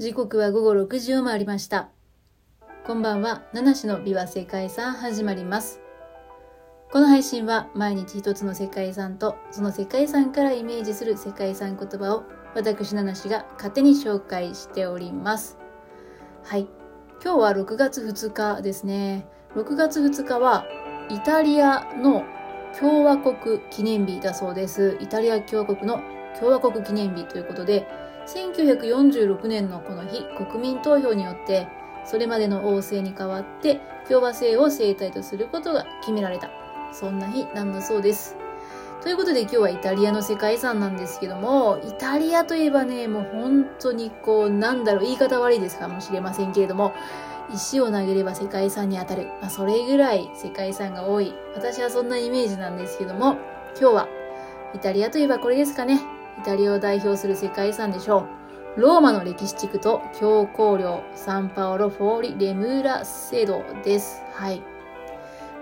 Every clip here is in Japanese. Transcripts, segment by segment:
時刻は午後6時を回りました。こんばんは、七種の美は世界遺産始まります。この配信は毎日一つの世界遺産とその世界遺産からイメージする世界遺産言葉を私七種が勝手に紹介しております。はい。今日は6月2日ですね。6月2日はイタリアの共和国記念日だそうです。イタリア共和国の共和国記念日ということで、1946年のこの日、国民投票によって、それまでの王政に代わって共和制を生態とすることが決められた。そんな日なんだそうです。ということで今日はイタリアの世界遺産なんですけども、イタリアといえばね、もう本当にこう、なんだろう、言い方悪いですかもしれませんけれども、石を投げれば世界遺産に当たる。まあ、それぐらい世界遺産が多い。私はそんなイメージなんですけども、今日はイタリアといえばこれですかね。イタリアを代表する世界遺産でしょう。ローマの歴史地区と教皇領サンパオロ・フォーリ・レムーラ聖堂です。はい。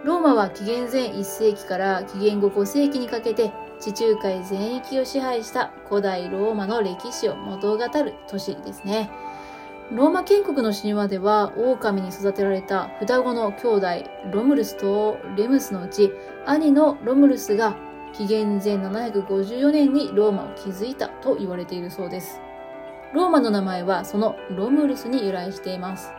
ローマは紀元前1世紀から紀元後5世紀にかけて地中海全域を支配した古代ローマの歴史を物語る都市ですね。ローマ建国の神話では狼に育てられた双子の兄弟ロムルスとレムスのうち兄のロムルスが紀元前754年にローマを築いたと言われているそうです。ローマの名前はそのロムルスに由来しています。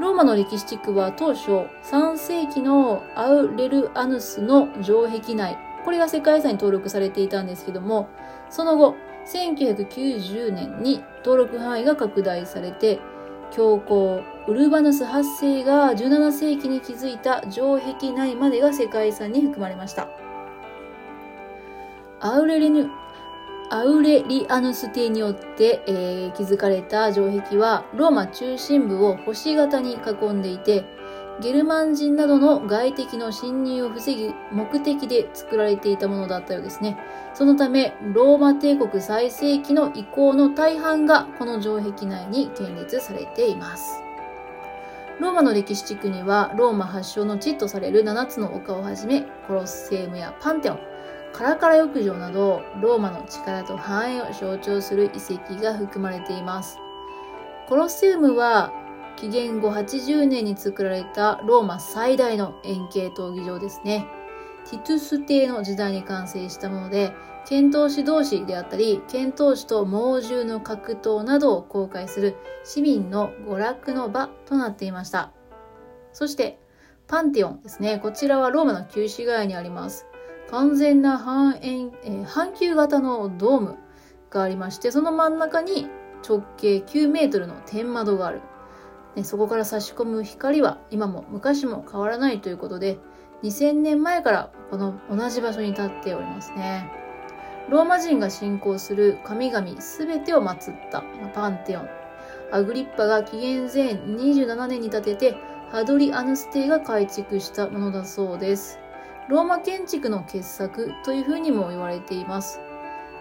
ローマの歴史地区は当初3世紀のアウレルアヌスの城壁内、これが世界遺産に登録されていたんですけども、その後、1990年に登録範囲が拡大されて、教皇ウルバヌス8世が17世紀に築いた城壁内までが世界遺産に含まれました。アウレリヌ、アウレリアヌス帝によって、えー築かれた城壁はローマ中心部を星型に囲んでいて、ゲルマン人などの外敵の侵入を防ぐ目的で作られていたものだったようですね。そのため、ローマ帝国最盛期の遺構の大半がこの城壁内に建立されています。ローマの歴史地区には、ローマ発祥の地とされる7つの丘をはじめ、コロッセウムやパンテオン、カラカラ浴場など、ローマの力と繁栄を象徴する遺跡が含まれています。コロッセウムは、紀元後80年に作られたローマ最大の円形闘技場ですね。ティトゥス帝の時代に完成したもので、剣闘士同士であったり、剣闘士と猛獣の格闘などを公開する市民の娯楽の場となっていました。そして、パンテオンですね。こちらはローマの旧市街にあります。完全な半円、えー半球型のドームがありまして、その真ん中に直径9メートルの天窓がある。ね、そこから差し込む光は今も昔も変わらないということで、2000年前からこの同じ場所に立っておりますね。ローマ人が信仰する神々すべてを祀ったパンテオン。アグリッパが紀元前27年に建てて、ハドリアヌス帝が改築したものだそうです。ローマ建築の傑作というふうにも言われています。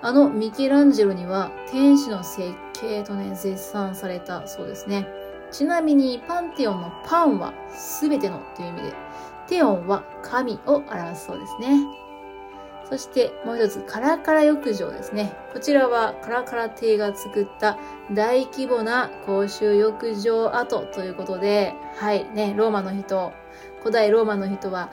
あのミケランジェロには天使の設計とね、絶賛されたそうですね。ちなみにパンテオンのパンは全てのという意味で、テオンは神を表すそうですね。そしてもう一つ、カラカラ浴場ですね。こちらはカラカラ帝が作った大規模な公衆浴場跡ということで、はい、ね、ローマの人、古代ローマの人は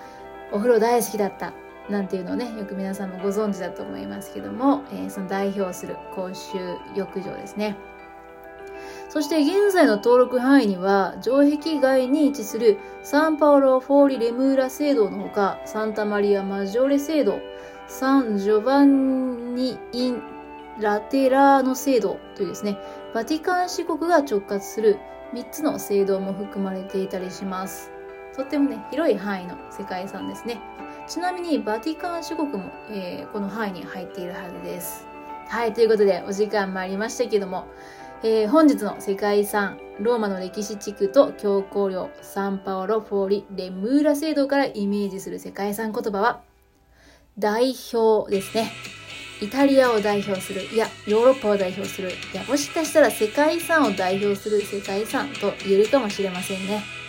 お風呂大好きだった。なんていうのをね、よく皆さんもご存知だと思いますけども、えーその代表する公衆浴場ですね。そして現在の登録範囲には、城壁外に位置するサンパオロ・フォーリ・レムーラ聖堂のほか、サンタマリア・マジョレ聖堂、サン・ジョバンニ・イン・ラテラーノ聖堂というですね、バティカン市国が直轄する3つの聖堂も含まれていたりします。とってもね、広い範囲の世界遺産ですね。ちなみにバティカン市国も、えーこの範囲に入っているはずです。はい、ということでお時間参りましたけども、えー本日の世界遺産、ローマの歴史地区と教皇領サンパオロ・フォーリ・レムーラ聖堂からイメージする世界遺産言葉は、代表ですね。イタリアを代表する、いや、ヨーロッパを代表する、いや、もしかしたら世界遺産を代表する世界遺産と言えるかもしれませんね。